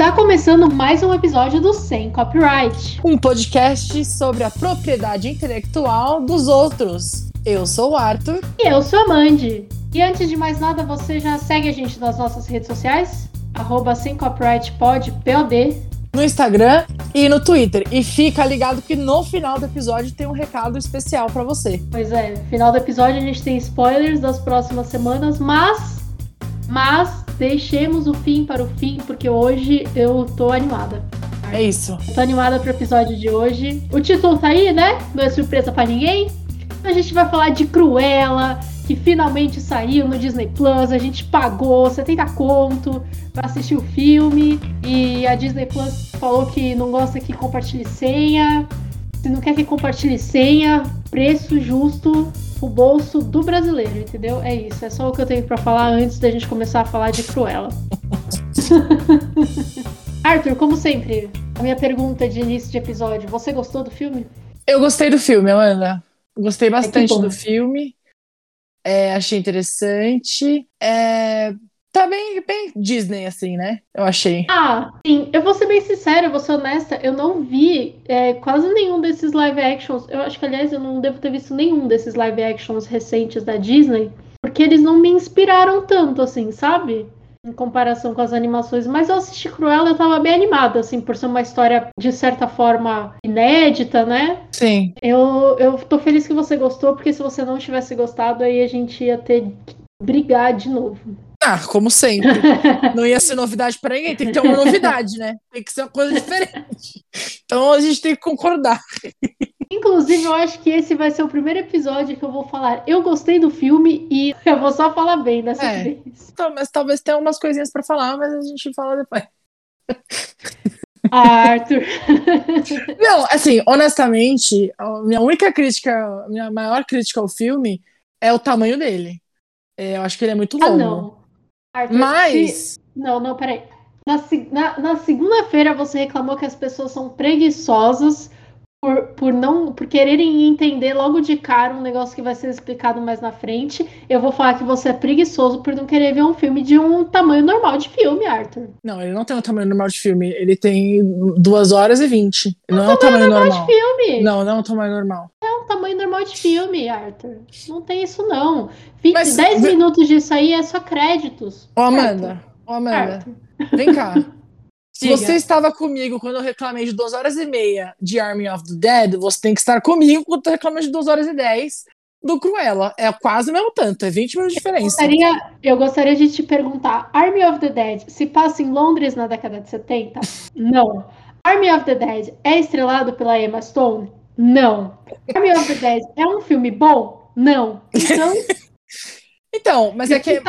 Está começando mais um episódio do Sem Copyright. Um podcast sobre a propriedade intelectual dos outros. Eu sou o Arthur. E eu sou a Mandy. E antes de mais nada, você já segue a gente nas nossas redes sociais? Arroba Sem Copyright Pod, POD. No Instagram e no Twitter. E fica ligado que no final do episódio tem um recado especial para você. Pois é, no final do episódio a gente tem spoilers das próximas semanas, mas. Mas deixemos o fim para o fim, porque hoje eu tô animada. É isso. Eu tô animada pro episódio de hoje. O título tá aí, né? Não é surpresa para ninguém. A gente vai falar de Cruella, que finalmente saiu no Disney Plus. A gente pagou 70 conto para assistir o filme. E a Disney Plus falou que não gosta que compartilhe senha. Se não quer que compartilhe senha, preço justo o bolso do brasileiro, entendeu? É isso, é só o que eu tenho para falar antes da gente começar a falar de Cruella. Arthur, como sempre, a minha pergunta de início de episódio, você gostou do filme? Eu gostei do filme, Amanda. Gostei bastante é do filme. É, achei interessante. É, tá bem, bem Disney, assim, né? Eu achei. Ah, sim. Eu vou ser bem sincera, eu vou ser honesta. Eu não vi é, quase nenhum desses live actions. Eu acho que, aliás, eu não devo ter visto nenhum desses live actions recentes da Disney. Porque eles não me inspiraram tanto, assim, sabe? Em comparação com as animações. Mas eu assisti Cruella eu tava bem animada, assim, por ser uma história, de certa forma, inédita, né? Sim. Eu, eu tô feliz que você gostou, porque se você não tivesse gostado, aí a gente ia ter que brigar de novo. Ah, como sempre. Não ia ser novidade para ninguém, tem que ter uma novidade, né? Tem que ser uma coisa diferente. Então a gente tem que concordar. Inclusive, eu acho que esse vai ser o primeiro episódio que eu vou falar. Eu gostei do filme e eu vou só falar bem dessa É. vez. Então, mas talvez tenha umas coisinhas para falar, mas a gente fala depois. Ah, Arthur. Não, assim, honestamente, a minha única crítica, a minha maior crítica ao filme é o tamanho dele. É, eu acho que ele é muito ah, longo. não. Arthur, se- Mas. Não, não, peraí. Na, na, na segunda-feira você reclamou que as pessoas são preguiçosas por, por não por quererem entender logo de cara um negócio que vai ser explicado mais na frente. Eu vou falar que você é preguiçoso por não querer ver um filme de um tamanho normal de filme, Arthur. Não, ele não tem o tamanho normal de filme. Ele tem 2 horas e 20. Não é um tamanho normal. De filme. Não, não é um tamanho normal. É um tamanho normal de filme, Arthur. Não tem isso, não. 20, Mas- 10 minutos disso aí é só créditos. Ô, Amanda, ô, Amanda, Arthur. vem cá. Se Diga. você estava comigo quando eu reclamei de 2 horas e meia de Army of the Dead, você tem que estar comigo quando eu reclamei de 2 horas e 10 do Cruella. É quase o mesmo tanto, é 20 minutos de diferença. Gostaria, eu gostaria de te perguntar: Army of the Dead se passa em Londres na década de 70? Não. Army of the Dead é estrelado pela Emma Stone? Não. Of the Dead é um filme bom? Não. Então, Então, mas é que.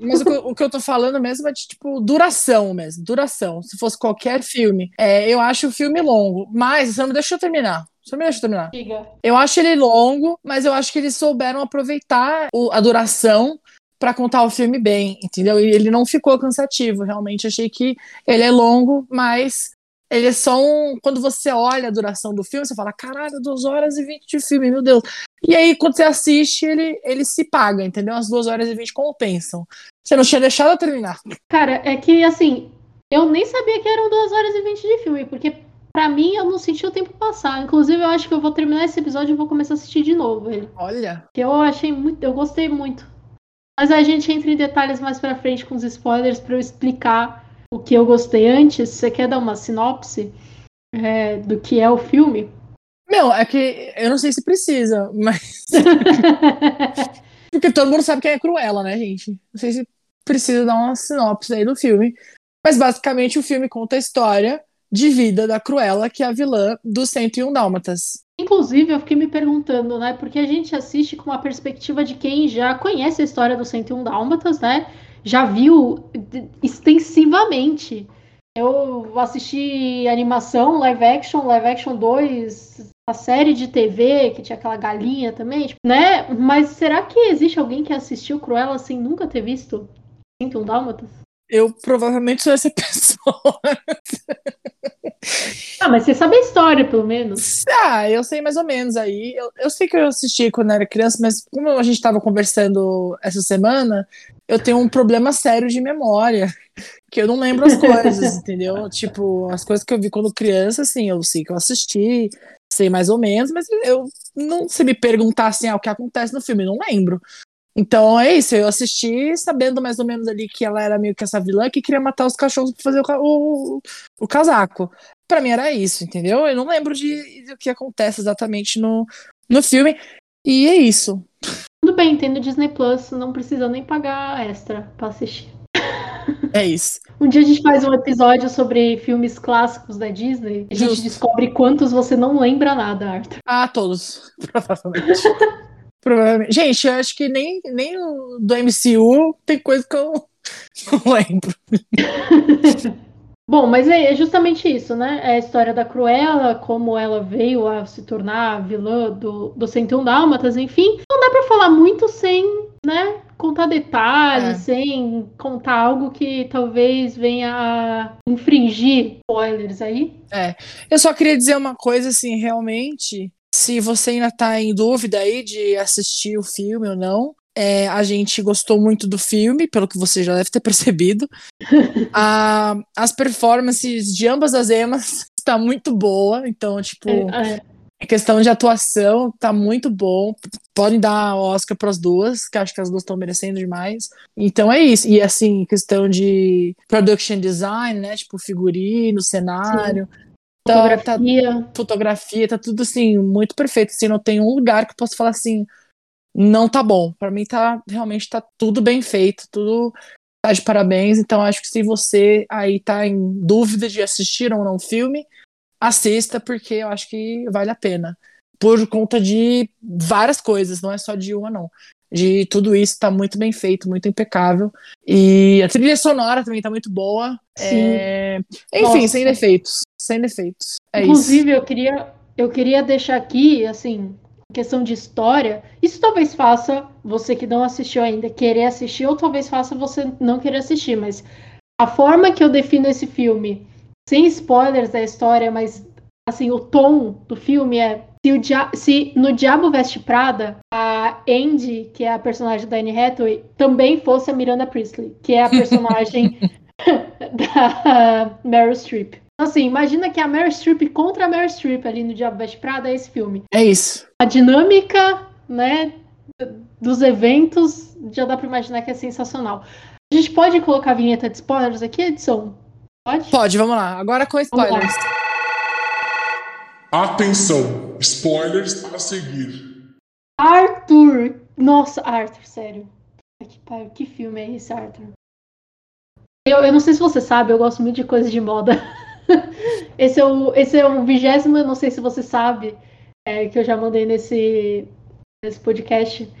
Mas o que, eu- o que eu tô falando mesmo é de, tipo, duração mesmo. Duração. Se fosse qualquer filme. É, eu acho o filme longo. Mas, não me deixou terminar. Não me deixou terminar. Diga. Eu acho ele longo, mas eu acho que eles souberam aproveitar o- a duração pra contar o filme bem, entendeu? E ele não ficou cansativo. Realmente achei que ele é longo, mas ele é só um. Quando você olha a duração do filme, você fala: caralho, 2 horas e 20 de filme, meu Deus. E aí, quando você assiste, ele, ele se paga, entendeu? As 2 horas e 20 compensam. Você não tinha deixado eu terminar. Cara, é que assim, eu nem sabia que eram 2 horas e 20 de filme, porque pra mim eu não senti o tempo passar. Inclusive, eu acho que eu vou terminar esse episódio e vou começar a assistir de novo ele. Olha. Que eu achei muito, eu gostei muito. Mas a gente entra em detalhes mais pra frente com os spoilers pra eu explicar o que eu gostei antes. Você quer dar uma sinopse é, do que é o filme? Meu, é que eu não sei se precisa, mas. Porque todo mundo sabe quem é Cruella, né, gente? Não sei se precisa dar uma sinopse aí do filme. Mas basicamente o filme conta a história de vida da Cruella, que é a vilã do 101 Dálmatas. Inclusive, eu fiquei me perguntando, né? Porque a gente assiste com a perspectiva de quem já conhece a história do 101 Dálmatas, né? Já viu extensivamente. Eu assisti animação, live action, live action 2, a série de TV, que tinha aquela galinha também, tipo, né? Mas será que existe alguém que assistiu Cruella sem nunca ter visto 101 Dálmatas? Eu provavelmente sou essa pessoa. Ah, mas você sabe a história, pelo menos. ah, eu sei mais ou menos aí. Eu, eu sei que eu assisti quando era criança, mas como a gente estava conversando essa semana, eu tenho um problema sério de memória, que eu não lembro as coisas, entendeu? Tipo, as coisas que eu vi quando criança, assim, eu sei que eu assisti, sei mais ou menos, mas eu não, se me perguntar assim, ah, o que acontece no filme, não lembro. Então é isso, eu assisti sabendo mais ou menos ali que ela era meio que essa vilã que queria matar os cachorros pra fazer o, o, o casaco. Pra mim era isso, entendeu? Eu não lembro de, do que acontece exatamente no, no filme. E é isso. Tudo bem, tendo Disney Plus, não precisa nem pagar extra pra assistir. É isso. Um dia a gente faz um episódio sobre filmes clássicos da Disney. A gente Justo. descobre quantos você não lembra nada, Arthur. Ah, todos, provavelmente. Provavelmente. Gente, eu acho que nem, nem o do MCU tem coisa que eu não lembro. Bom, mas é, é justamente isso, né? É a história da Cruella, como ela veio a se tornar vilã do, do 101 Dálmatas, enfim. Não dá pra falar muito sem, né, contar detalhes, É. sem contar algo que talvez venha a infringir spoilers aí. Eu só queria dizer uma coisa, assim, realmente, se você ainda tá em dúvida aí de assistir o filme ou não, é, a gente gostou muito do filme, pelo que você já deve ter percebido. A- as performances de ambas as emas está muito boa, então, tipo, É, é, em questão de atuação, tá muito bom. Podem dar Oscar para as duas, que acho que as duas estão merecendo demais. Então é isso. E assim, questão de production design, né? Tipo, figurino, cenário. Então, tá, fotografia. fotografia, tá tudo assim, muito perfeito. Assim, não tem um lugar que eu posso falar assim, não tá bom. Pra mim tá realmente tá tudo bem feito, tudo tá de parabéns. Então acho que se você aí tá em dúvida de assistir ou não o filme, assista porque eu acho que vale a pena. Por conta de várias coisas, não é só de uma não. De tudo isso tá muito bem feito, muito impecável. E a trilha sonora também tá muito boa. Sim. É, Enfim, Nossa. sem defeitos. Sem defeitos. É isso. Inclusive, eu queria, eu queria deixar aqui, assim, questão de história. Isso talvez faça você que não assistiu ainda querer assistir, ou talvez faça você não querer assistir. Mas a forma que eu defino esse filme, sem spoilers da história, mas assim, o tom do filme é se, o dia- se no Diabo Veste Prada, a Andy, que é a personagem da Anne Hathaway, também fosse a Miranda Priestley, que é a personagem da Meryl Streep. Assim, imagina que a Meryl Streep contra a Meryl Streep ali no Diabo Veste Prada é esse filme. É isso. A dinâmica, né, dos eventos, já dá pra imaginar que é sensacional. A gente pode colocar a vinheta de spoilers aqui, edição? Pode? Pode, vamos lá. Agora com spoilers. Atenção, spoilers a seguir. Arthur! Nossa, Arthur, sério. Que, que filme é esse, Arthur? Eu, eu não sei se você sabe, eu gosto muito de coisas de moda. esse, é o, esse é o vigésimo, não sei se você sabe, é, que eu já mandei nesse, nesse podcast.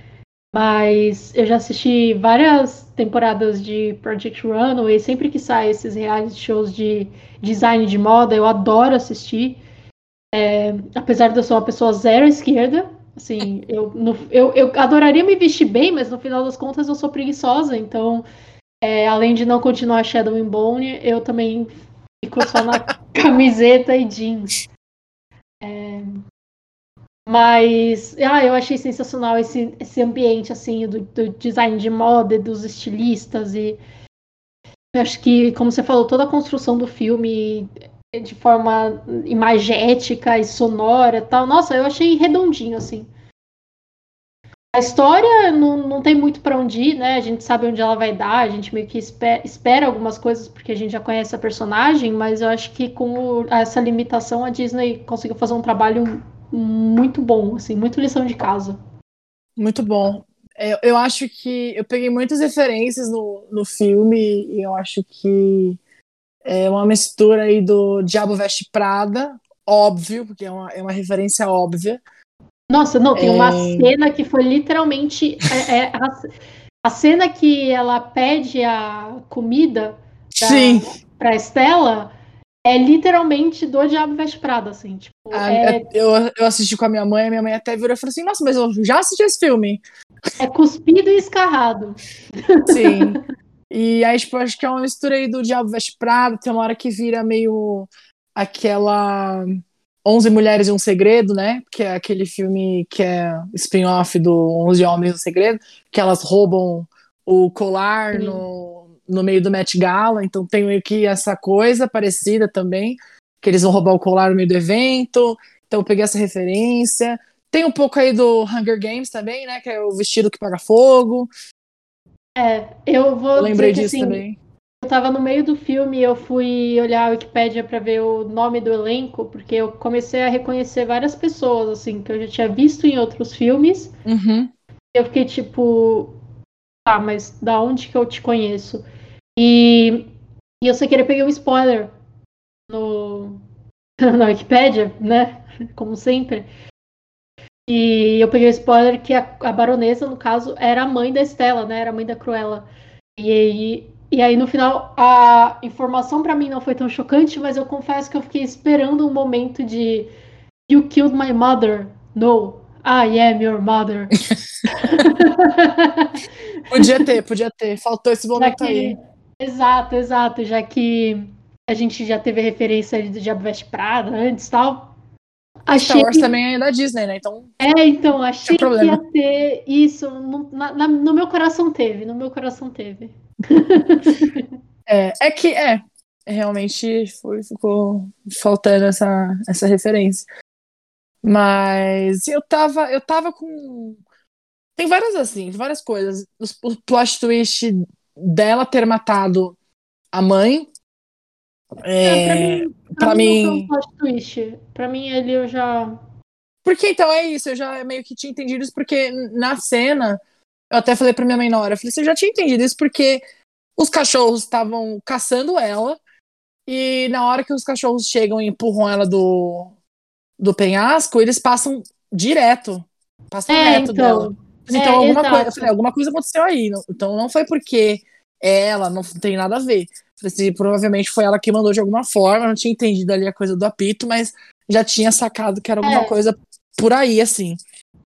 Mas eu já assisti várias temporadas de Project Runway. Sempre que sai esses reality shows de design de moda, eu adoro assistir. É, apesar de eu ser uma pessoa zero esquerda, assim, eu, no- eu, eu adoraria me vestir bem, mas no final das contas eu sou preguiçosa. Então, é, além de não continuar Shadow and Bone, eu também fico só na camiseta e jeans. É, mas, ah, eu achei sensacional esse, esse ambiente, assim, do, do design de moda, e dos estilistas e eu acho que, como você falou, toda a construção do filme de forma imagética e sonora tal, nossa, eu achei redondinho, assim. A história não, não tem muito pra onde ir, né? A gente sabe onde ela vai dar, a gente meio que espera, espera algumas coisas porque a gente já conhece a personagem, mas eu acho que com essa limitação a Disney conseguiu fazer um trabalho muito bom, assim, muito lição de casa. Muito bom. É, eu acho que eu peguei muitas referências no, no filme e eu acho que é uma mistura aí do Diabo Veste Prada, óbvio, porque é uma, é uma referência óbvia. Nossa, não, tem uma É. cena que foi literalmente é, é, a, a cena que ela pede a comida Da- Sim. pra Estela é literalmente do Diabo Veste Prada, assim, tipo, A- é, eu, eu assisti com a minha mãe, a minha mãe até virou e falou assim: Nossa, mas eu já assisti esse filme. é cuspido e escarrado. Sim. E aí, tipo, acho que é uma mistura aí do Diabo Veste Prada, tem uma hora que vira meio aquela 11 Mulheres e um Segredo, né? Que é aquele filme que é spin-off do 11 Homens e um Segredo, que elas roubam o colar Sim. no, no meio do Met Gala, então tem meio que essa coisa parecida também, que eles vão roubar o colar no meio do evento, então eu peguei essa referência. Tem um pouco aí do Hunger Games também, né, que é o vestido que paga fogo, É, eu vou eu lembrei dizer que disso assim, também. eu tava no meio do filme e eu fui olhar a Wikipédia pra ver o nome do elenco, porque eu comecei a reconhecer várias pessoas, assim, que eu já tinha visto em outros filmes. Uhum. Eu fiquei tipo, tá, mas da onde que eu te conheço? E, e eu sem querer peguei um spoiler no, na Wikipédia, né? Como sempre. E eu peguei o spoiler que a, a baronesa, no caso, era a mãe da Estela, né? Era a mãe da Cruella. E aí, e aí no final, a informação pra mim não foi tão chocante, mas eu confesso que eu fiquei esperando um momento de You killed my mother. No, I am your mother. Podia ter, podia ter. Faltou esse momento que- aí. Exato, exato. Já que a gente já teve referência do Diabo Veste Prada antes e tal. Star Achei Wars que, também é da Disney, né? Então, é, então, achei que ia ter isso. No, na- no meu coração teve, no meu coração teve. é, é que é. Realmente foi, ficou faltando essa, essa referência. Mas eu tava, eu tava com. Tem várias assim, várias coisas. Os- O plot twist dela ter matado a mãe. É, É, pra mim. Pra mim, ele eu já. Porque então é isso, eu já meio que tinha entendido isso, porque na cena, eu até falei pra minha mãe na hora, eu falei, você já tinha entendido isso porque os cachorros estavam caçando ela, e na hora que os cachorros chegam e empurram ela do, do penhasco, eles passam direto. Passam É, reto dela. então. Então, É, alguma, exato. coisa, alguma coisa aconteceu aí. Então não foi porque ela, não tem nada a ver. Assim, provavelmente foi ela que mandou de alguma forma, não tinha entendido ali a coisa do apito, mas já tinha sacado que era alguma É. coisa por aí, assim.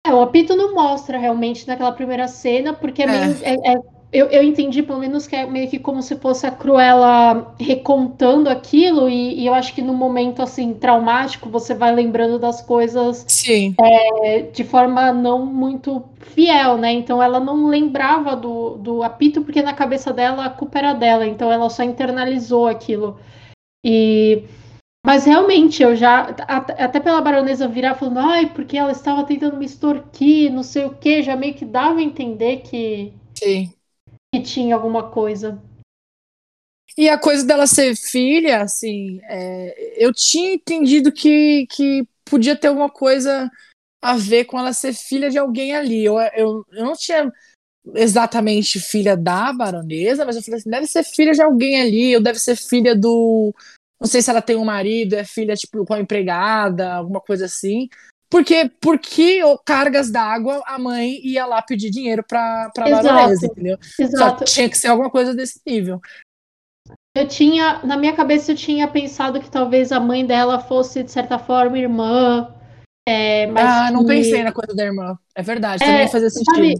É, o apito não mostra realmente naquela primeira cena, porque é É. meio. é- é- eu, eu entendi, pelo menos, que é meio que como se fosse a Cruella recontando aquilo, e, e eu acho que no momento assim traumático você vai lembrando das coisas Sim, é, de forma não muito fiel, né? Então ela não lembrava do, do apito, porque na cabeça dela a culpa era dela, então ela só internalizou aquilo. E. Mas realmente, eu já. at- Até pela baronesa virar falando, ai, porque ela estava tentando me extorquir, não sei o quê, já meio que dava a entender que, sim. Que tinha alguma coisa. E a coisa dela ser filha, assim, é, eu tinha entendido que, que podia ter alguma coisa a ver com ela ser filha de alguém ali. Eu, eu, eu não tinha exatamente filha da baronesa, mas eu falei assim, deve ser filha de alguém ali, ou deve ser filha do. Não sei se ela tem um marido, é filha, tipo, com a empregada, alguma coisa assim. Porque, porque cargas d'água a mãe ia lá pedir dinheiro pra, pra baronesa, entendeu? Só Exato. tinha que ser alguma coisa desse nível. Eu tinha, na minha cabeça, eu tinha pensado que talvez a mãe dela fosse, de certa forma, irmã. É, ah, não que- pensei na coisa da irmã. É verdade, É, também ia fazer sentido. Sabe,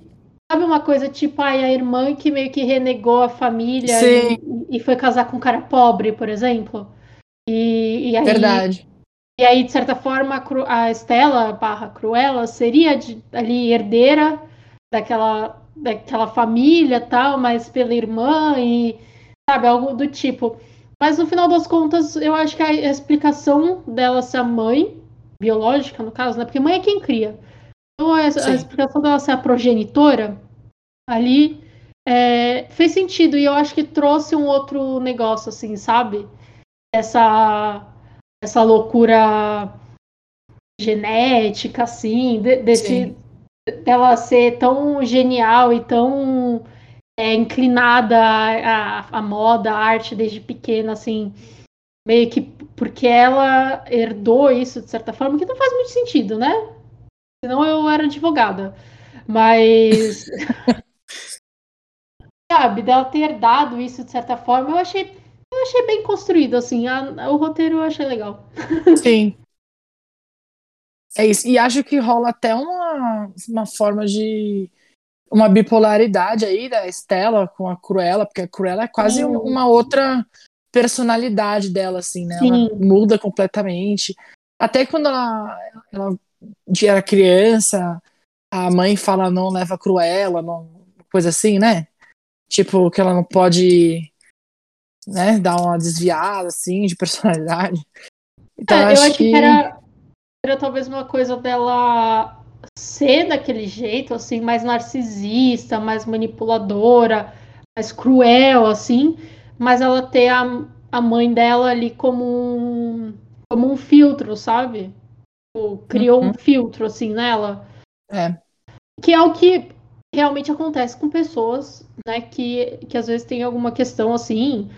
sabe uma coisa tipo ai, a irmã que meio que renegou a família e, e foi casar com um cara pobre, por exemplo? E, e aí, Verdade. E aí, de certa forma, a, Cru- a Estela barra Cruella seria de- ali herdeira daquela, daquela família tal, mas pela irmã e sabe, algo do tipo. Mas no final das contas, eu acho que a, explicação dela ser a mãe, biológica no caso, né? Porque mãe é quem cria. Então a, a explicação dela ser a progenitora ali é, fez sentido. E eu acho que trouxe um outro negócio, assim, sabe? Essa essa loucura genética, assim, de- desse, Sim. dela ser tão genial e tão é, inclinada à, à- à moda, à arte desde pequena, assim, meio que porque ela herdou isso de certa forma, que não faz muito sentido, né? Senão eu era advogada. Mas. Sabe, dela ter herdado isso de certa forma, eu achei, eu achei bem construído, assim. a- o roteiro eu achei legal. Sim. É isso. E acho que rola até uma, uma forma de. Uma bipolaridade aí da Estela com a Cruella, porque a Cruella é quase Sim. um- uma outra personalidade dela, assim, né? Ela Sim. muda completamente. Até quando ela, ela era criança, a mãe fala não leva a Cruella, não, coisa assim, né? Tipo, que ela não pode, né, dar uma desviada, assim, de personalidade. Então, É, eu acho, acho que... que era, era talvez uma coisa dela ser daquele jeito, assim, mais narcisista, mais manipuladora, mais cruel, assim, mas ela ter a, a mãe dela ali como um, como um filtro, sabe? Tipo, Criou Uhum. um filtro, assim, nela. É. Que é o que realmente acontece com pessoas, né, que, que às vezes tem alguma questão, assim,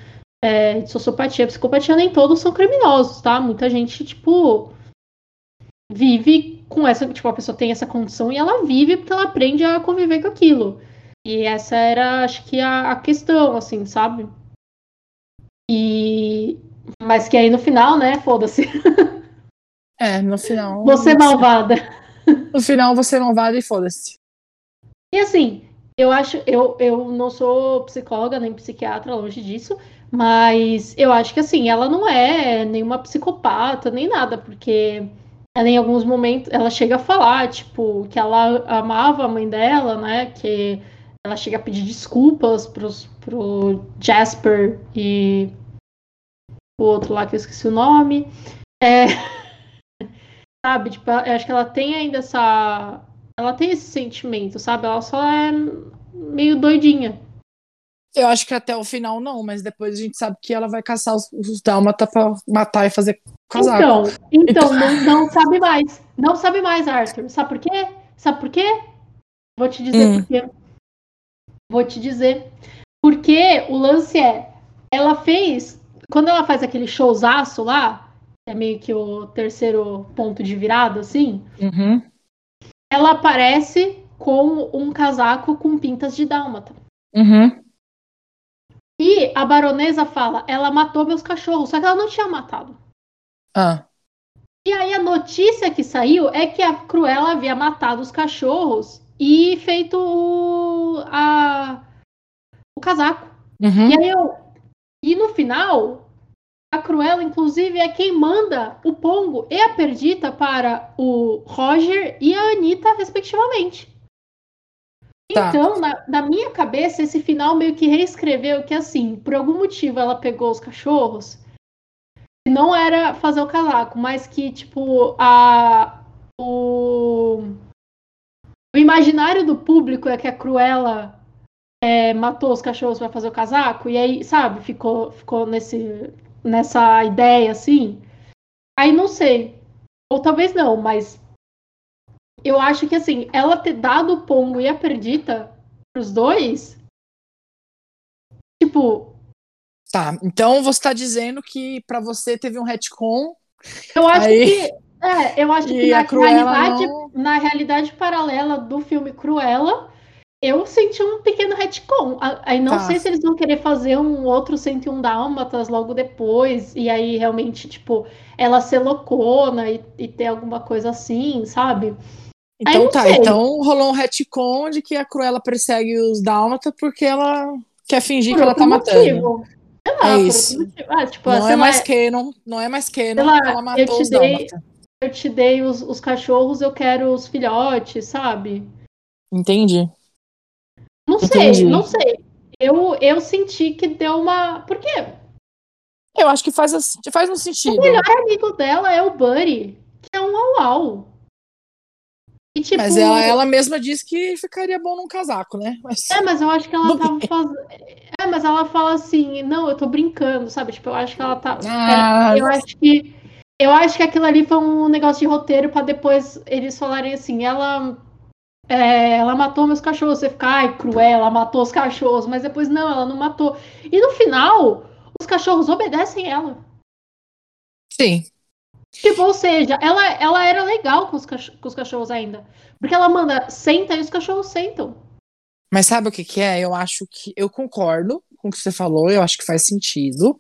é, de sociopatia, psicopatia, nem todos são criminosos, tá? Muita gente, tipo, vive com essa, tipo, a pessoa tem essa condição e ela vive porque ela aprende a conviver com aquilo. E essa era, acho que, a, a questão, assim, sabe? E. Mas que aí no final, né, foda-se. É, no final. Você é malvada. No final você não vale e foda-se. E assim, eu acho, eu, eu não sou psicóloga nem psiquiatra, longe disso, mas eu acho que assim, ela não é nenhuma psicopata, nem nada, porque ela em alguns momentos ela chega a falar, tipo, que ela amava a mãe dela, né? Que ela chega a pedir desculpas pros, pro Jasper e o outro lá que eu esqueci o nome. É, sabe, tipo, eu acho que ela tem ainda essa ela tem esse sentimento, sabe? Ela só é meio doidinha. Eu acho que até o final não, mas depois a gente sabe que ela vai caçar os, os dálmata pra matar e fazer casaco. Então, então não, não sabe mais. Não sabe mais, Arthur. Sabe por quê? Sabe por quê? Vou te dizer Hum. por quê. Vou te dizer. Porque o lance é, ela fez, quando ela faz aquele showzaço lá, é meio que o terceiro ponto de virada, assim, Uhum. ela aparece com um casaco com pintas de dálmata. Uhum. E a baronesa fala, ela matou meus cachorros, só que ela não tinha matado. Ah. E aí a notícia que saiu é que a Cruella havia matado os cachorros e feito o, a, o casaco. Uhum. E aí eu. E no final, a Cruella, inclusive, é quem manda o Pongo e a Perdita para o Roger e a Anitta, respectivamente. Tá. Então, na, na minha cabeça, esse final meio que reescreveu que, assim, por algum motivo ela pegou os cachorros não era fazer o casaco, mas que, tipo, a, o, o imaginário do público é que a Cruella é, matou os cachorros para fazer o casaco, e aí, sabe, ficou, ficou nesse, nessa ideia, assim. Aí não sei. Ou talvez não, mas eu acho que assim, ela ter dado o Pongo e a Perdita pros dois, tipo, Tá. Então você tá dizendo que pra você teve um retcon eu acho Aí- que. É, eu acho e que na realidade, não. na realidade paralela do filme Cruella, eu senti um pequeno retcon. Aí não Tá. sei se eles vão querer fazer um outro 101 Dálmatas logo depois, e aí realmente, tipo, ela ser loucona e, e ter alguma coisa assim, sabe? Então tá. sei. Então rolou um retcon de que a Cruella persegue os dálmata porque ela quer fingir Por que ela tá outro matando. motivo. Sei lá, É isso. motivo. Ah, tipo, Não sei é lá, mais canon, não é mais canon Sei lá, ela eu matou te os dei- dálmata. eu te dei os, os cachorros, eu quero os filhotes, sabe? Entendi. Não sei, Entendi. não sei. Eu, eu senti que deu uma. Por quê? Eu acho que faz, faz um sentido. O amigo dela é o Buddy, que é um au-au. E tipo. Mas ela, ela mesma disse que ficaria bom num casaco, né? Mas... É, mas eu acho que ela tava fazendo. É, mas ela fala assim, não, eu tô brincando, sabe? Tipo, eu acho que ela tá. Ah, eu acho que. Eu acho que aquilo ali foi um negócio de roteiro pra depois eles falarem assim, ela. é, ela matou meus cachorros. Você fica, ai, cruel, ela matou os cachorros. Mas depois, não, ela não matou. E no final, os cachorros obedecem ela. Sim. Tipo, ou seja, ela, ela era legal com os, com os cachorros ainda. Porque ela manda, senta e os cachorros sentam. Mas sabe o que, que é? Eu acho que. Eu concordo com o que você falou, eu acho que faz sentido.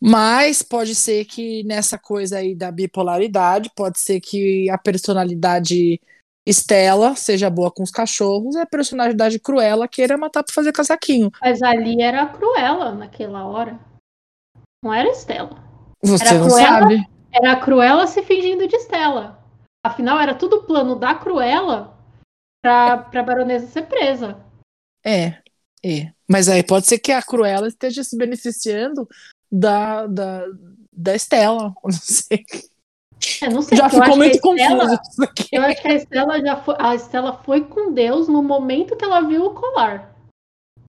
Mas pode ser que nessa coisa aí da bipolaridade, pode ser que a personalidade Estela seja boa com os cachorros e a personalidade Cruella queira matar pra fazer casaquinho. Mas ali era a Cruella naquela hora. Não era Estela. Você Era não Cruella? sabe. Era a Cruella se fingindo de Estela. Afinal, era tudo plano da Cruella pra, pra baronesa ser presa. É, é. Mas aí pode ser que a Cruella esteja se beneficiando da, da, da Estela, não sei. É, não sei, Já ficou muito confuso isso aqui. Eu acho que a Estela já foi, a Estela foi com Deus no momento que ela viu o colar.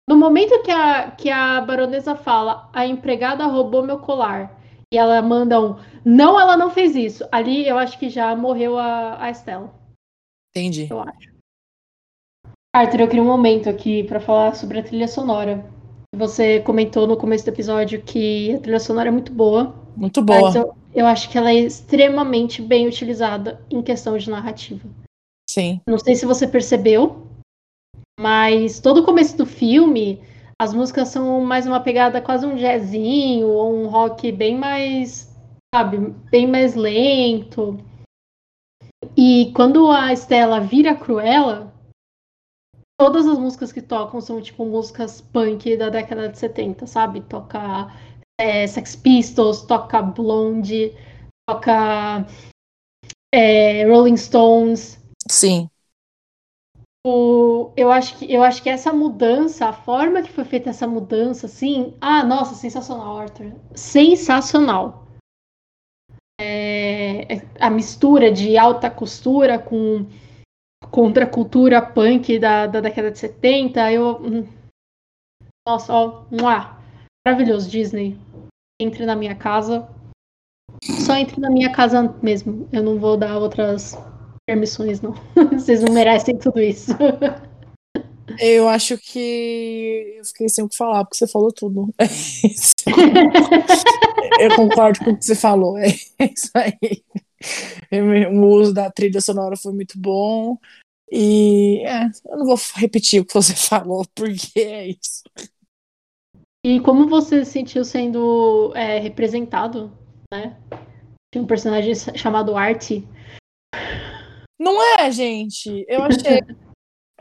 No momento que a, que a baronesa fala, a empregada roubou meu colar. E ela manda um, não, ela não fez isso. Ali eu acho que já morreu a, a Estela. Entendi. eu acho. Arthur, eu queria um momento aqui pra falar sobre a trilha sonora. Você comentou no começo do episódio que a trilha sonora é muito boa, Muito boa. mas eu, eu acho que ela é extremamente bem utilizada em questão de narrativa. Sim. Não sei se você percebeu, mas todo o começo do filme, as músicas são mais uma pegada quase um jazzinho, ou um rock bem mais, sabe, bem mais lento. E quando a Estela vira Cruella, todas as músicas que tocam são tipo músicas punk da década de 70, sabe? Toca é, Sex Pistols, toca Blonde, toca é, Rolling Stones. Sim. O- eu acho que eu acho que essa mudança, a forma que foi feita essa mudança, assim, ah, nossa, sensacional, Arthur, sensacional. É, a mistura de alta costura com contracultura punk da, da década de 70, eu, hum, nossa, ó, mua, maravilhoso, Disney, entre na minha casa, só entre na minha casa mesmo, eu não vou dar outras permissões, não. Vocês não merecem tudo isso. Eu acho que eu fiquei sem o que falar, porque você falou tudo. É isso. eu concordo com o que você falou. É isso aí. O uso da trilha sonora foi muito bom. E é, eu não vou repetir o que você falou, porque é isso. E como você se sentiu sendo é, representado, né? Tinha um personagem chamado Artie. Não é, gente. Eu achei.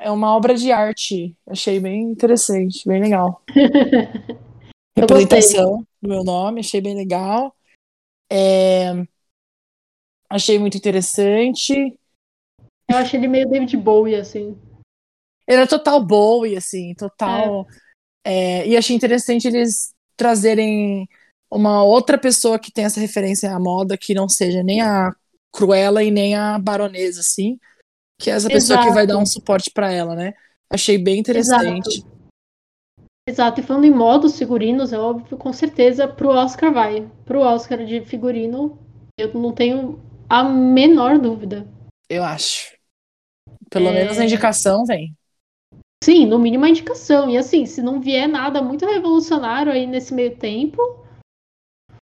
É uma obra de arte. Achei bem interessante, bem legal. Representação do meu nome, achei bem legal. É, Achei muito interessante. Eu achei ele meio David Bowie, assim. Ele é total Bowie, assim, total. é, e achei interessante eles trazerem uma outra pessoa que tem essa referência à moda, que não seja nem a Cruella e nem a Baronesa, assim. Que é essa pessoa que Exato. vai dar um suporte pra ela, né? Achei bem interessante. Exato, e falando em modos figurinos, é óbvio, com certeza, pro Oscar vai. Pro Oscar de figurino, eu não tenho a menor dúvida. Eu acho. Pelo É. menos a indicação vem. Sim, no mínimo a indicação. E assim, se não vier nada muito revolucionário aí nesse meio tempo,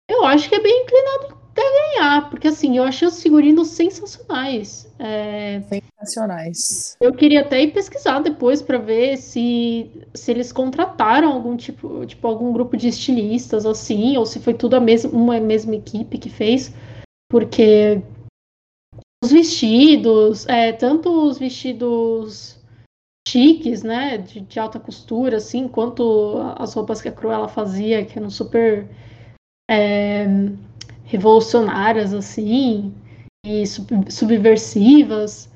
eu acho que é bem inclinado a ganhar. Porque assim, eu achei os figurinos sensacionais. É, Nacionais. Eu queria até ir pesquisar depois para ver se, se eles contrataram algum tipo, tipo, algum grupo de estilistas assim, ou se foi tudo a mesma, uma mesma equipe que fez, porque os vestidos, é, tanto os vestidos chiques, né, de, de alta costura, assim, quanto as roupas que a Cruella fazia, que eram super é, revolucionárias, assim, e sub- subversivas.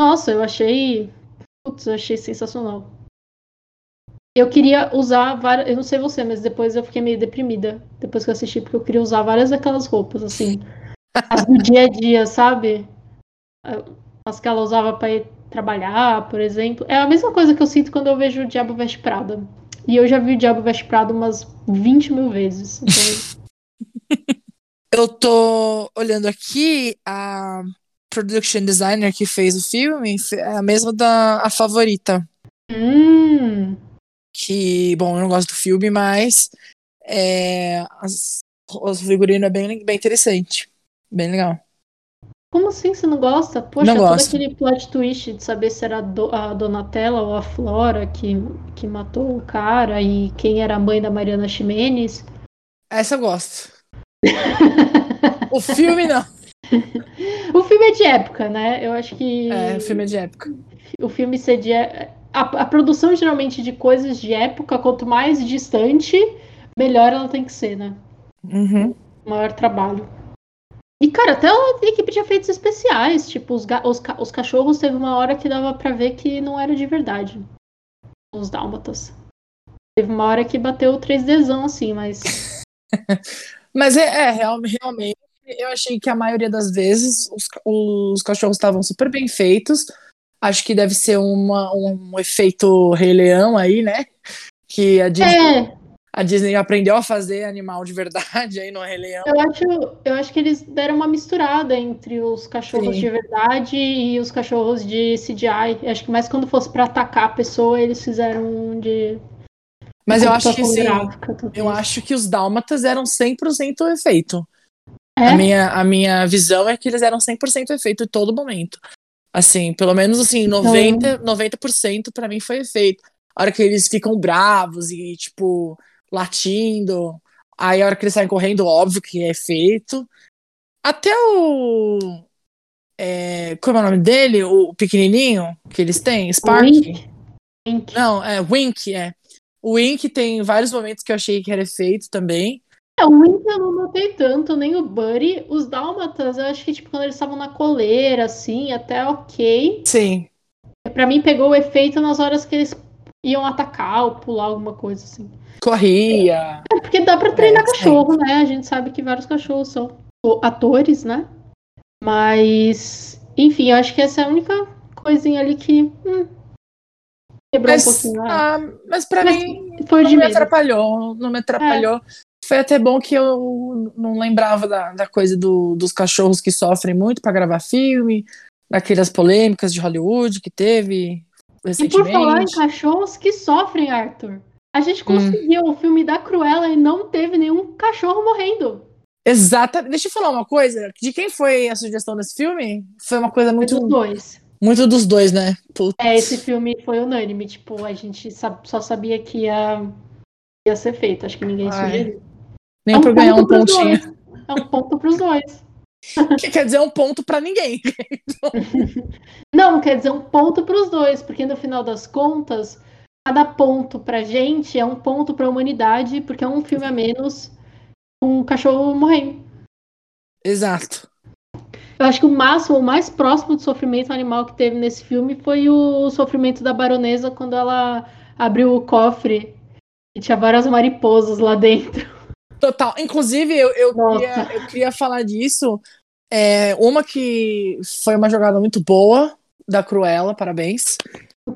Nossa, eu achei. Putz, eu achei sensacional. Eu queria usar várias. Eu não sei você, mas depois eu fiquei meio deprimida. Depois que eu assisti, porque eu queria usar várias daquelas roupas, assim. As do dia a dia, sabe? As que ela usava pra ir trabalhar, por exemplo. É a mesma coisa que eu sinto quando eu vejo o Diabo Veste Prada. E eu já vi o Diabo Veste Prada umas 20 mil vezes. Então, Eu tô olhando aqui a production designer que fez o filme, é a mesma da a favorita. hum, Que, bom, eu não gosto do filme, mas é, as, os figurinos é bem, bem interessante. Bem legal. Como assim você não gosta? Poxa, Não todo gosto. aquele plot twist de saber se era a Donatella ou a Flora que, que matou o cara e quem era a mãe da Mariana Ximenes. Essa eu gosto. O filme não. O filme é de época, né? Eu acho que É, o filme é de época. o filme ser de. é- A, a produção geralmente de coisas de época, quanto mais distante, melhor ela tem que ser, né? Uhum. maior trabalho. E, cara, até a equipe de efeitos especiais, tipo, os, os, ca- os cachorros teve uma hora que dava pra ver que não era de verdade. Os dálmatas. Teve uma hora que bateu o 3Dzão, assim, mas. Mas é, é real- realmente, eu achei que a maioria das vezes os, os cachorros estavam super bem feitos. Acho que deve ser uma, um efeito Rei Leão aí, né? Que a Disney, É, a Disney aprendeu a fazer animal de verdade aí no Rei Leão. eu acho, eu acho que eles deram uma misturada entre os cachorros Sim. de verdade e os cachorros de CGI. Eu acho que mais quando fosse pra atacar a pessoa, eles fizeram um de. Mas eu acho que computação sim. Eu acho que os dálmatas eram 100% efeito. É? A, minha, a minha visão é que eles eram 100% efeito em todo momento. Assim, pelo menos assim, 90%, 90% pra mim foi efeito. A hora que eles ficam bravos e, tipo, latindo. Aí a hora que eles saem correndo, óbvio que é efeito. Até o. É, como é o nome dele? O pequenininho que eles têm? Spark? Wink. Não, é Wink, é. O Wink tem vários momentos que eu achei que era efeito também. É, o Wink eu não notei tanto, nem o Buddy. Os Dálmatas, eu acho que tipo, quando eles estavam na coleira, assim, até ok. Sim. Pra mim pegou o efeito nas horas que eles iam atacar ou pular alguma coisa assim. Corria. É porque dá pra treinar É, sim. cachorro, né? A gente sabe que vários cachorros são atores, né? Mas, enfim, eu acho que essa é a única coisinha ali que hum, quebrou um Mas, pouquinho. ah, ah, mas pra Mas mim foi não de me atrapalhou. Não me atrapalhou. Foi até bom que eu não lembrava da, da coisa do- dos cachorros que sofrem muito pra gravar filme, daquelas polêmicas de Hollywood que teve E por falar em recentemente. cachorros que sofrem, Arthur, a gente Hum. conseguiu o filme da Cruella e não teve nenhum cachorro morrendo. Exatamente. Deixa eu falar uma coisa. De quem foi a sugestão desse filme? Foi uma coisa Muito muito, dos dois. Muito dos dois, né? Putz. É, esse filme foi unânime. Tipo, a gente só sabia que ia, ia ser feito. Acho que ninguém Ai, sugeriu. Nem É um pra ganhar um pontinho. dois. É um ponto pros dois. Que quer dizer um ponto pra ninguém. Não, quer dizer um ponto pros dois, porque no final das contas, cada ponto pra gente é um ponto pra humanidade, porque é um filme a menos com um cachorro morrendo. Exato. Eu acho que o máximo, o mais próximo de sofrimento animal que teve nesse filme foi o sofrimento da baronesa quando ela abriu o cofre e tinha várias mariposas lá dentro. Total. Inclusive, eu, eu, queria, eu queria falar disso. É, uma que foi uma jogada muito boa da Cruella, parabéns.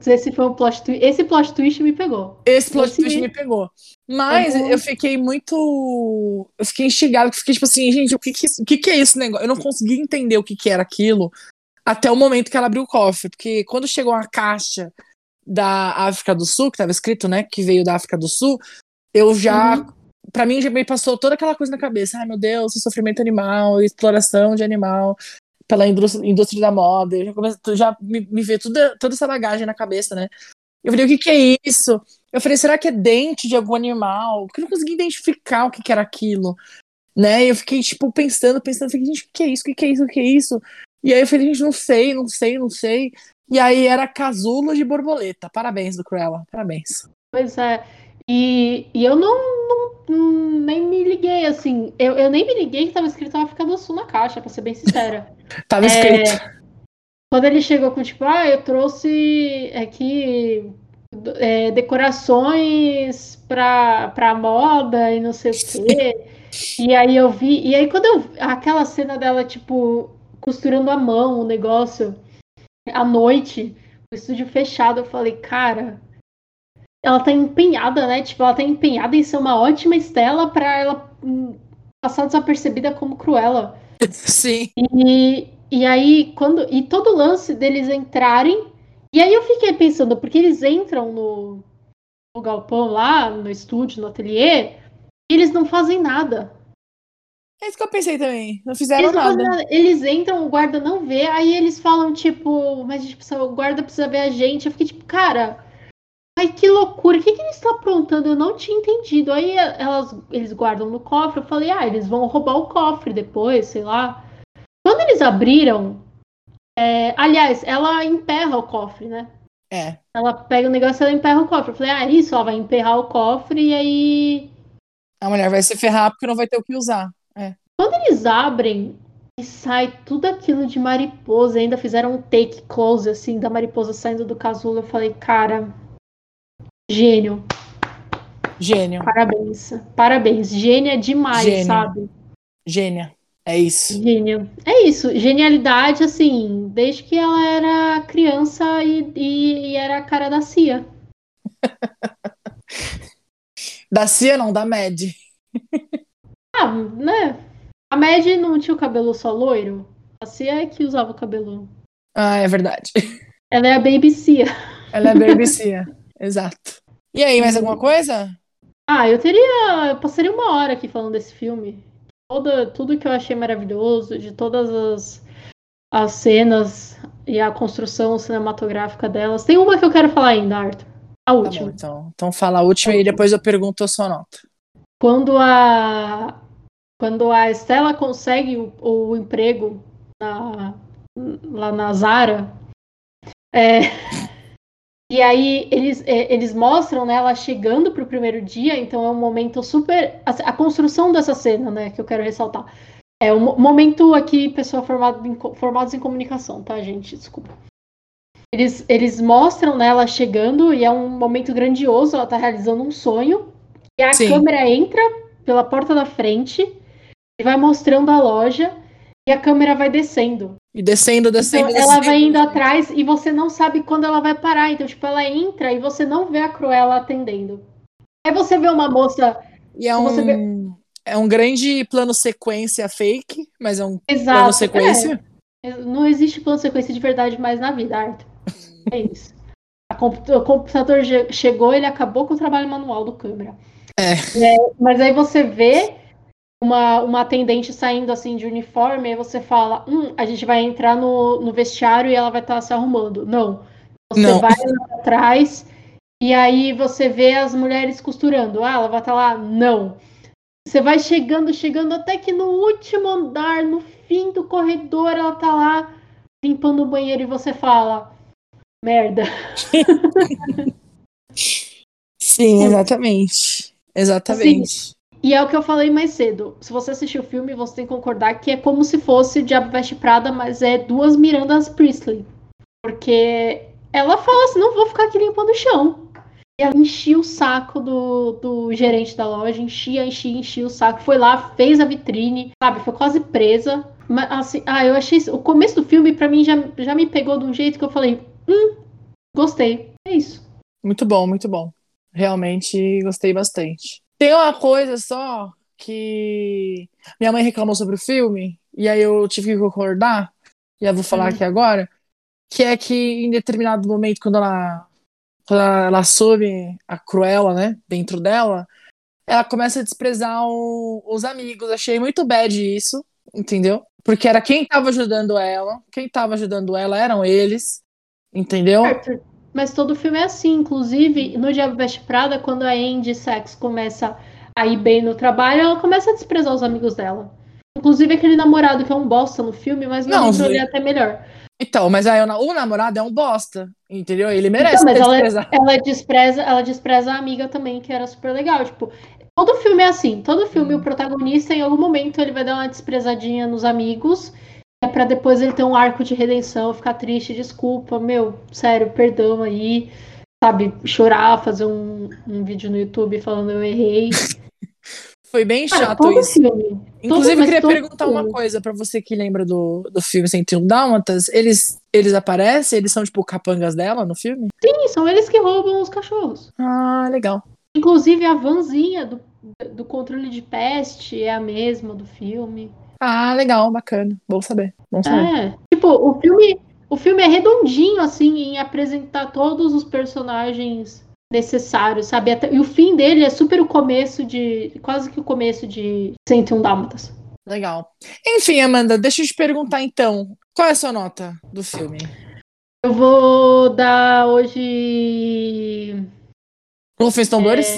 Esse foi um plot twist. Esse plot twist me pegou. Esse plot Esse- twist me pegou. Mas Uhum. eu fiquei muito. Eu fiquei instigado, fiquei tipo assim, gente, o que que, o que que é esse negócio? Eu não consegui entender o que que era aquilo até o momento que ela abriu o cofre. Porque quando chegou a caixa da África do Sul, que tava escrito, né, que veio da África do Sul, eu já. Uhum. Pra mim já me passou toda aquela coisa na cabeça. Ai, meu Deus, sofrimento animal, exploração de animal pela indústria, da moda. Eu já, já me, me veio toda, toda essa bagagem na cabeça, né? Eu falei, o que que é isso? Eu falei, será que é dente de algum animal? Porque eu não consegui identificar o que que era aquilo, né? Eu fiquei, tipo, pensando, pensando, falei, gente, o que é isso? O que é isso? O que é isso? E aí eu falei, gente, não sei, não sei, não sei. E aí era casulo de borboleta. Parabéns do Cruella, parabéns. Pois é. E, e eu não, não- nem me liguei, assim. Eu, eu nem me liguei que tava escrito África do Sul na caixa, pra ser bem sincera. Tava É, escrito. Quando ele chegou com, tipo, ah, eu trouxe aqui é, decorações pra, pra moda e não sei o quê. E aí eu vi. E aí quando eu. Aquela cena dela, tipo, costurando a mão o negócio à noite, o estúdio fechado, eu falei, cara. Ela tá empenhada, né? Tipo, ela tá empenhada em ser uma ótima Estela pra ela passar desapercebida como Cruella. Sim. E, e aí, quando. E todo o lance deles entrarem. E aí eu fiquei pensando, porque eles entram no, no galpão lá, no estúdio, no ateliê, e eles não fazem nada. É isso que eu pensei também. Não fizeram Eles, não nada. nada. Eles entram, o guarda não vê, aí eles falam, tipo, mas a gente precisa- o guarda precisa ver a gente. Eu fiquei tipo, cara, ai que loucura, o que, que eles estão aprontando? Eu não tinha entendido. Aí elas, eles guardam no cofre, eu falei, ah, eles vão roubar o cofre depois, sei lá. Quando eles abriram, é, aliás, ela emperra o cofre, né? É. Ela pega o negócio e ela emperra o cofre. Eu falei, ah, é isso, ela vai emperrar o cofre e aí A mulher vai se ferrar porque não vai ter o que usar. É. Quando eles abrem e sai tudo aquilo de mariposa, ainda fizeram um take close assim da mariposa saindo do casulo, eu falei, cara, gênio. Gênio. Parabéns. Parabéns. Gênia demais, Gênio. sabe? Gênia. É isso. Gênio. É isso. Genialidade, assim, desde que ela era criança e, e- e era a cara da Cia. Da Cia, não, da Mad. Ah, né? A Mad não tinha o cabelo só loiro. A Cia é que usava o cabelo. Ah, é verdade. Ela é a Baby Cia. Ela é Baby Cia. Exato. E aí, mais alguma coisa? Ah, eu teria. Eu passaria uma hora aqui falando desse filme. Toda, tudo que eu achei maravilhoso, de todas as, as cenas e a construção cinematográfica delas. Tem uma que eu quero falar ainda, Arthur. A Tá bom, última. então. Então fala a última e depois eu pergunto a sua nota. Quando a. Quando a Estela consegue o, o emprego na- lá na Zara. é, e aí eles, é, eles mostram né, ela chegando pro primeiro dia, então é um momento super. A, a construção dessa cena, né, que eu quero ressaltar. É um mo- momento aqui, pessoa formada em, formados em comunicação, tá, gente? Desculpa. Eles, eles mostram né, ela chegando e é um momento grandioso, ela tá realizando um sonho. E a Sim. câmera entra pela porta da frente e vai mostrando a loja e a câmera vai descendo. E descendo, Então descendo, ela descendo. vai indo atrás e você não sabe quando ela vai parar. Então, tipo, ela entra e você não vê a Cruella atendendo. Aí você vê uma moça. E é um, é um grande plano sequência fake, mas é um plano Exato. sequência. é, não existe plano sequência de verdade mais na vida, Arthur. É isso. O computador chegou, ele acabou com o trabalho manual do câmera. É. mas aí você vê uma, uma atendente saindo assim de uniforme, aí você fala, hum, a gente vai entrar no, no vestiário e ela vai estar se arrumando. Não. Você Não. vai lá pra trás e aí você vê as mulheres costurando. Ah, ela vai estar lá? Não. Você vai chegando, chegando até que no último andar, no fim do corredor, ela tá lá limpando o banheiro e você fala: merda. Sim, exatamente. Exatamente. E é o que eu falei mais cedo. Se você assistir o filme, você tem que concordar que é como se fosse Diabo Veste Prada, mas é duas Mirandas Priestley. Porque ela fala assim: não vou ficar aqui limpando o chão. E ela enchia o saco do, do gerente da loja, enchia, enchia, enchia o saco. Foi lá, fez a vitrine, sabe? Foi quase presa. Mas assim, ah, eu achei. O começo do filme, pra mim, já, já me pegou de um jeito que eu falei: hum, gostei. É isso. Muito bom, muito bom. Realmente gostei bastante. Tem uma coisa só que minha mãe reclamou sobre o filme, e aí eu tive que concordar, e eu vou falar Hum. aqui agora, que é que em determinado momento, quando ela, quando ela soube a Cruella, né, dentro dela, ela começa a desprezar o- os amigos. Achei muito bad isso, entendeu? Porque era quem tava ajudando ela, quem tava ajudando ela eram eles, entendeu? Arthur, Mas todo filme é assim. Inclusive, no Diabo Veste Prada, quando a Andy Sachs começa a ir bem no trabalho, ela começa a desprezar os amigos dela. Inclusive aquele namorado que é um bosta no filme, mas no Não, livro ele é até melhor. Então, mas aí o na- o namorado é um bosta, entendeu? Ele merece Então, mas ela, ela despreza, ela despreza a amiga também, que era super legal. Tipo, todo filme é assim. Todo filme, Hum. o protagonista, em algum momento, ele vai dar uma desprezadinha nos amigos. É pra depois ele ter um arco de redenção, ficar triste, desculpa, meu, sério, perdão aí. Sabe, chorar, fazer um, um vídeo no YouTube falando eu errei. Foi bem Cara, chato todo isso. filme. Inclusive, eu mas queria todo perguntar uma filme. coisa pra você que lembra do, do filme 101 Dálmatas. Eles, eles aparecem? Eles são, tipo, capangas dela no filme? Sim, são eles que roubam os cachorros. Ah, legal. Inclusive, a vanzinha do, do controle de peste é a mesma do filme. Ah, legal, bacana. Bom saber. Bom saber. É. Tipo, o filme, o filme é redondinho, assim, em apresentar todos os personagens necessários, sabe? E o fim dele é super o começo de. Quase que o começo de 101 Dálmatas. Legal. Enfim, Amanda, deixa eu te perguntar então. Qual é a sua nota do filme? Eu vou dar hoje. Rufem tambores?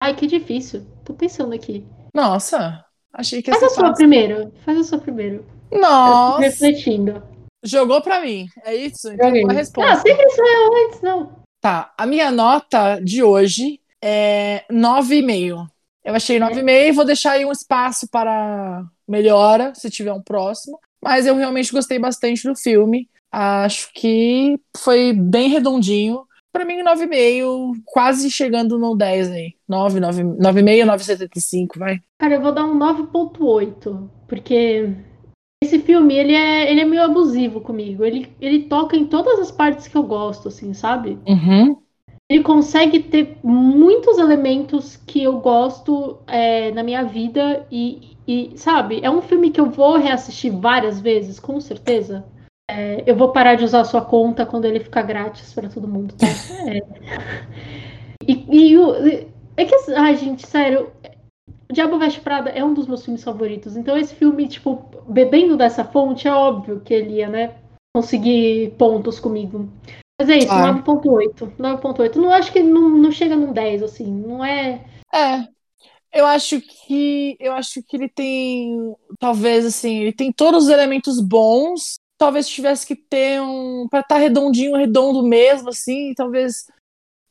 Ai, que difícil. Tô pensando aqui. Nossa, achei que ia Faz a sua fácil. primeiro. Faz a sua primeiro. Nossa, refletindo. jogou pra mim. É isso? Então, Joguei. a Ah, resposta? sempre sou eu antes, não. Tá, a minha nota de hoje é 9,5. Eu achei 9,5 e vou deixar aí um espaço para melhora, se tiver um próximo. Mas eu realmente gostei bastante do filme. Acho que foi bem redondinho. Pra mim, 9,5, quase chegando no 10 aí. 9, 9, 9,5, 9,75, vai. Cara, eu vou dar um 9.8, porque esse filme, ele é, ele é meio abusivo comigo. Ele, ele toca em todas as partes que eu gosto, assim, sabe? Uhum. Ele consegue ter muitos elementos que eu gosto é, na minha vida e, e, sabe, é um filme que eu vou reassistir várias vezes, com certeza. É, eu vou parar de usar a sua conta quando ele ficar grátis para todo mundo, tá? É. E, e o, é que, ai, gente, sério, Diabo Veste Prada é um dos meus filmes favoritos. Então esse filme, tipo, bebendo dessa fonte, é óbvio que ele ia, né, conseguir pontos comigo. Mas é isso, Ah. 9.8. 9.8. Não acho que não, não chega num 10, assim. Não é. É. Eu acho que eu acho que ele tem, talvez assim, ele tem todos os elementos bons. Talvez tivesse que ter um para estar redondinho, redondo mesmo assim, talvez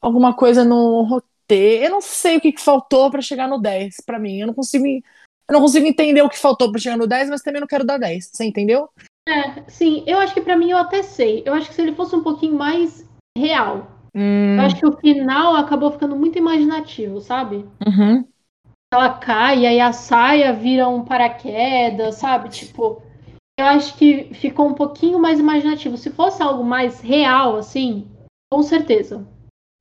alguma coisa no roteiro. Eu não sei o que, que faltou pra chegar no 10 pra mim. Eu não consigo eu não consigo entender o que faltou pra chegar no 10, mas também não quero dar 10. Você entendeu? É, sim, eu acho que pra mim eu até sei. Eu acho que se ele fosse um pouquinho mais real. Hum, Eu acho que o final acabou ficando muito imaginativo, sabe? uhum. Ela cai e aí a saia vira um paraquedas, sabe? Tipo, eu acho que ficou um pouquinho mais imaginativo. Se fosse algo mais real, assim, com certeza.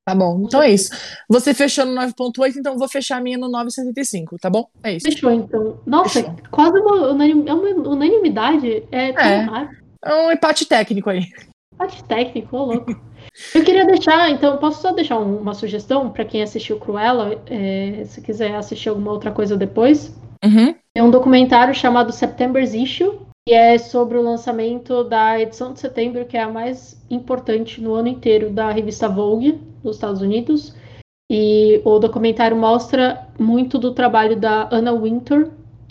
Tá bom. Então é isso. Você fechou no 9.8, então eu vou fechar a minha no 9,75, tá bom? É isso. Fechou, então. Nossa, Fechou. quase uma, unanim- é uma unanimidade. É É. É um empate técnico aí. Parte técnico, ô louco. Eu queria deixar, então, posso só deixar um- uma sugestão para quem assistiu Cruella, é, se quiser assistir alguma outra coisa depois. Uhum. É um documentário chamado September's Issue, que é sobre o lançamento da edição de setembro, que é a mais importante no ano inteiro da revista Vogue, nos Estados Unidos. E o documentário mostra muito do trabalho da Anna Wintour,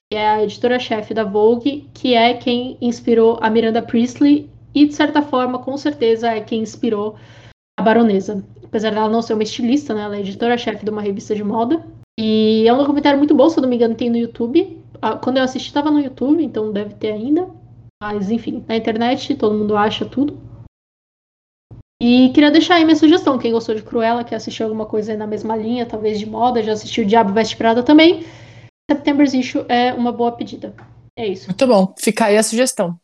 que é a editora-chefe da Vogue, que é quem inspirou a Miranda Priestley e, de certa forma, com certeza, é quem inspirou a baronesa. Apesar dela não ser uma estilista, né? Ela é editora-chefe de uma revista de moda. E é um documentário muito bom, se eu não me engano, tem no YouTube. Ah, Quando eu assisti, estava no YouTube, então deve ter ainda. Mas, enfim, na internet todo mundo acha tudo. E queria deixar aí minha sugestão. Quem gostou de Cruella, quer assistir alguma coisa na mesma linha, talvez de moda, já assistiu Diabo Veste Prada também. September's Issue é uma boa pedida. É isso. Muito bom. Fica aí a sugestão.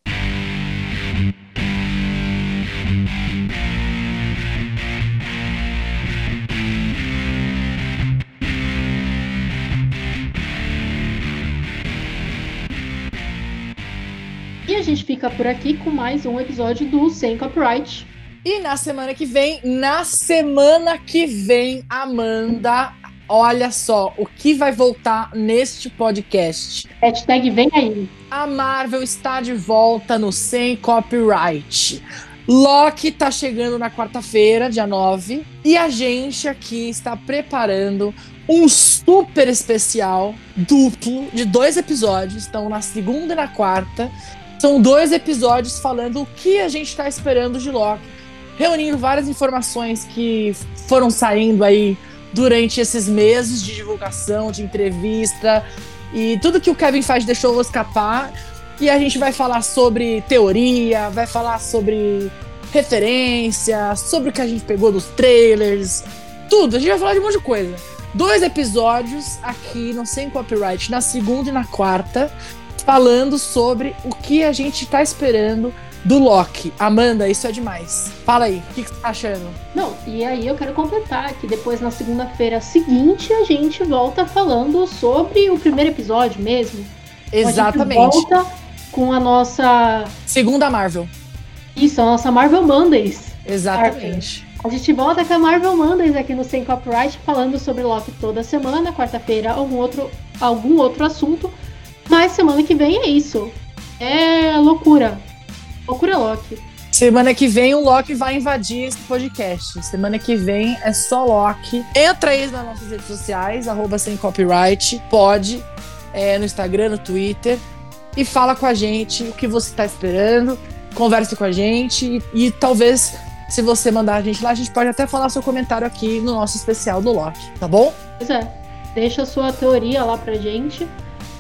A gente fica por aqui com mais um episódio do Sem Copyright. E na semana que vem, na semana que vem, Amanda, olha só o que vai voltar neste podcast. Hashtag vem aí. A Marvel está de volta no Sem Copyright. Loki tá chegando na quarta-feira, dia 9, e a gente aqui está preparando um super especial duplo de dois episódios, então na segunda e na quarta. São dois episódios falando o que a gente está esperando de Loki, reunindo várias informações que foram saindo aí durante esses meses de divulgação, de entrevista e tudo que o Kevin Feige deixou escapar. E a gente vai falar sobre teoria, vai falar sobre referência, sobre o que a gente pegou dos trailers, tudo. A gente vai falar de um monte de coisa. Dois episódios aqui no Sem Copyright, na segunda e na quarta, falando sobre o que a gente tá esperando do Loki. Amanda, isso é demais. Fala aí, o que, que você tá achando? Não, e aí eu quero completar que depois na segunda-feira seguinte a gente volta falando sobre o primeiro episódio mesmo. Exatamente. A gente volta com a nossa. Segunda Marvel. Isso, a nossa Marvel Mondays. Exatamente. A gente volta com a Marvel Mondays aqui no Sem Copyright, falando sobre Loki toda semana, quarta-feira algum outro, algum outro assunto. Mas semana que vem é isso. É loucura. Loucura Loki. Semana que vem o Loki vai invadir esse podcast. Semana que vem é só Loki. Entra aí nas nossas redes sociais, arroba sem copyright, pode, é, no Instagram, no Twitter, e fala com a gente o que você está esperando, converse com a gente e, e talvez, se você mandar a gente lá, a gente pode até falar seu comentário aqui no nosso especial do Loki, tá bom? Pois é. Deixa a sua teoria lá pra gente.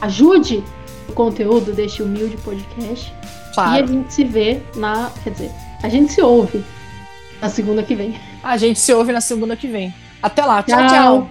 Ajude o conteúdo deste humilde podcast. E a Claro. gente se vê na. Quer dizer, a gente se ouve na segunda que vem. A gente se ouve na segunda que vem. Até lá. tchau. Tchau. tchau.